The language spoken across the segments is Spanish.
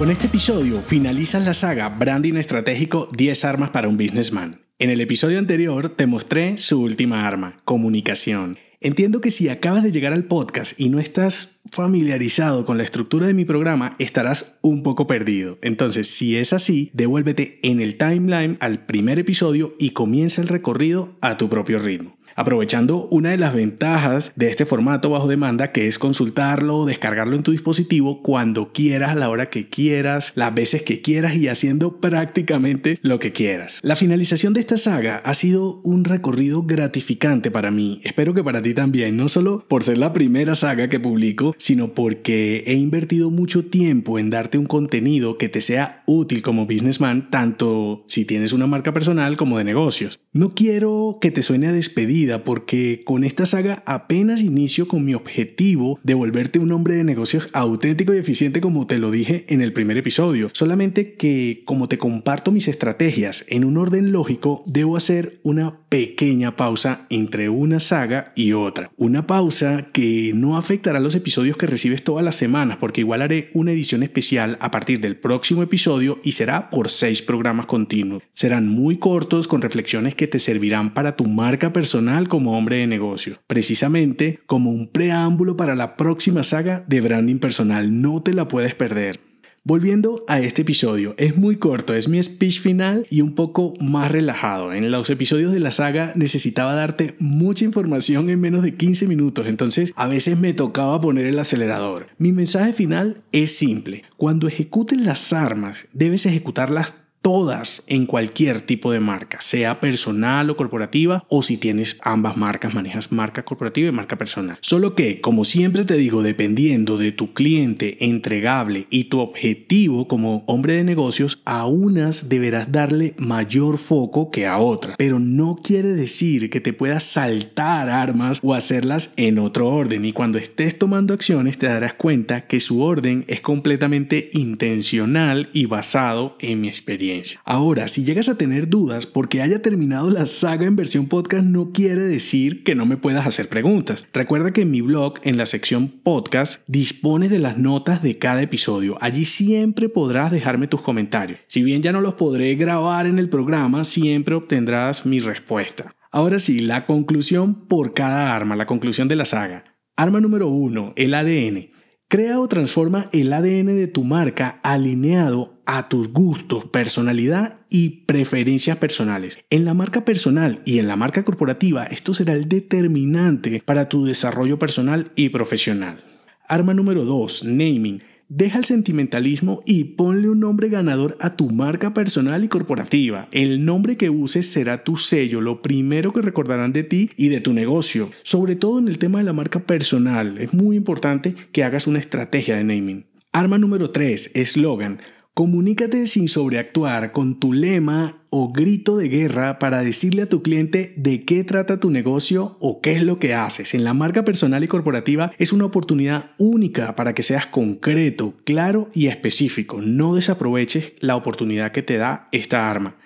Con este episodio finalizas la saga Branding Estratégico 10 armas para un businessman. En el episodio anterior te mostré su última arma, comunicación. Entiendo que si acabas de llegar al podcast y no estás familiarizado con la estructura de mi programa, estarás un poco perdido. Entonces, si es así, devuélvete en el timeline al primer episodio y comienza el recorrido a tu propio ritmo aprovechando una de las ventajas de este formato bajo demanda que es consultarlo o descargarlo en tu dispositivo cuando quieras, a la hora que quieras, las veces que quieras y haciendo prácticamente lo que quieras. La finalización de esta saga ha sido un recorrido gratificante para mí, espero que para ti también, no solo por ser la primera saga que publico, sino porque he invertido mucho tiempo en darte un contenido que te sea útil como businessman, tanto si tienes una marca personal como de negocios. No quiero que te suene a despedida, porque con esta saga apenas inicio con mi objetivo de volverte un hombre de negocios auténtico y eficiente como te lo dije en el primer episodio. Solamente que como te comparto mis estrategias en un orden lógico, debo hacer una pequeña pausa entre una saga y otra. Una pausa que no afectará los episodios que recibes todas las semanas porque igual haré una edición especial a partir del próximo episodio y será por seis programas continuos. Serán muy cortos con reflexiones que te servirán para tu marca personal como hombre de negocio, precisamente como un preámbulo para la próxima saga de branding personal. No te la puedes perder. Volviendo a este episodio, es muy corto, es mi speech final y un poco más relajado. En los episodios de la saga necesitaba darte mucha información en menos de 15 minutos, entonces a veces me tocaba poner el acelerador. Mi mensaje final es simple, cuando ejecutes las armas, debes ejecutarlas todas en cualquier tipo de marca, sea personal o corporativa, o si tienes ambas marcas, manejas marca corporativa y marca personal. Solo que, como siempre te digo, dependiendo de tu cliente entregable y tu objetivo como hombre de negocios, a unas deberás darle mayor foco que a otras. Pero no quiere decir que te puedas saltar armas o hacerlas en otro orden. Y cuando estés tomando acciones te darás cuenta que su orden es completamente intencional y basado en mi experiencia. Ahora, si llegas a tener dudas porque haya terminado la saga en versión podcast, no quiere decir que no me puedas hacer preguntas. Recuerda que en mi blog, en la sección podcast, dispone de las notas de cada episodio. Allí siempre podrás dejarme tus comentarios. Si bien ya no los podré grabar en el programa, siempre obtendrás mi respuesta. Ahora sí, la conclusión por cada arma, la conclusión de la saga. Arma número 1, el ADN. Crea o transforma el ADN de tu marca alineado a tus gustos, personalidad y preferencias personales. En la marca personal y en la marca corporativa esto será el determinante para tu desarrollo personal y profesional. Arma número 2, naming. Deja el sentimentalismo y ponle un nombre ganador a tu marca personal y corporativa. El nombre que uses será tu sello, lo primero que recordarán de ti y de tu negocio. Sobre todo en el tema de la marca personal, es muy importante que hagas una estrategia de naming. Arma número 3, eslogan. Comunícate sin sobreactuar con tu lema o grito de guerra para decirle a tu cliente de qué trata tu negocio o qué es lo que haces. En la marca personal y corporativa es una oportunidad única para que seas concreto, claro y específico. No desaproveches la oportunidad que te da esta arma.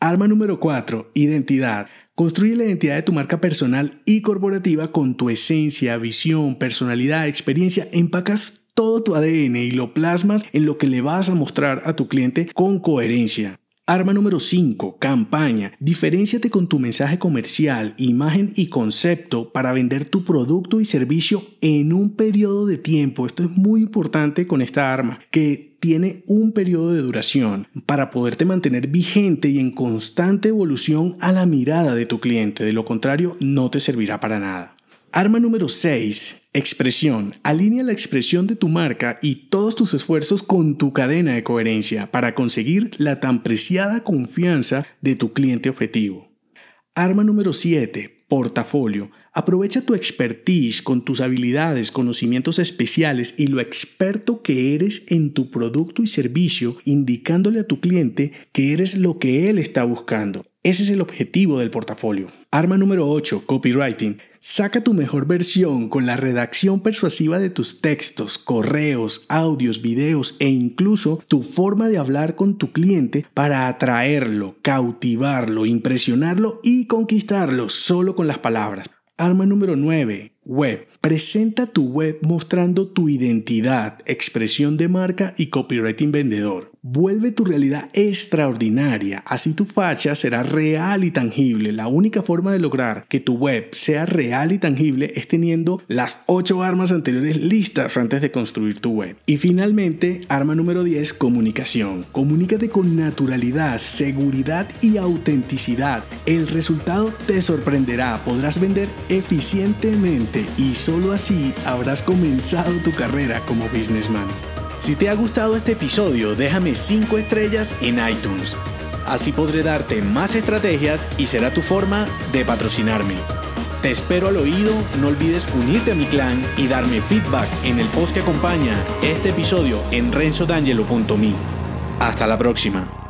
Arma número 4, identidad. Construye la identidad de tu marca personal y corporativa con tu esencia, visión, personalidad, experiencia. Empacas todo tu ADN y lo plasmas en lo que le vas a mostrar a tu cliente con coherencia. Arma número 5, campaña. Diferenciate con tu mensaje comercial, imagen y concepto para vender tu producto y servicio en un periodo de tiempo. Esto es muy importante con esta arma, que tiene un periodo de duración para poderte mantener vigente y en constante evolución a la mirada de tu cliente. De lo contrario, no te servirá para nada. Arma número 6. Expresión. Alinea la expresión de tu marca y todos tus esfuerzos con tu cadena de coherencia para conseguir la tan preciada confianza de tu cliente objetivo. Arma número 7 portafolio. Aprovecha tu expertise con tus habilidades, conocimientos especiales y lo experto que eres en tu producto y servicio, indicándole a tu cliente que eres lo que él está buscando. Ese es el objetivo del portafolio. Arma número 8, copywriting. Saca tu mejor versión con la redacción persuasiva de tus textos, correos, audios, videos e incluso tu forma de hablar con tu cliente para atraerlo, cautivarlo, impresionarlo y conquistarlo solo con las palabras. Arma número 9. Web. Presenta tu web mostrando tu identidad, expresión de marca y copywriting vendedor. Vuelve tu realidad extraordinaria, así tu facha será real y tangible. La única forma de lograr que tu web sea real y tangible es teniendo las 8 armas anteriores listas antes de construir tu web. Y finalmente, arma número 10, comunicación. Comunícate con naturalidad, seguridad y autenticidad. El resultado te sorprenderá, podrás vender eficientemente y solo así habrás comenzado tu carrera como businessman. Si te ha gustado este episodio, déjame 5 estrellas en iTunes. Así podré darte más estrategias y será tu forma de patrocinarme. Te espero al oído, no olvides unirte a mi clan y darme feedback en el post que acompaña este episodio en renzodangelo.me. Hasta la próxima.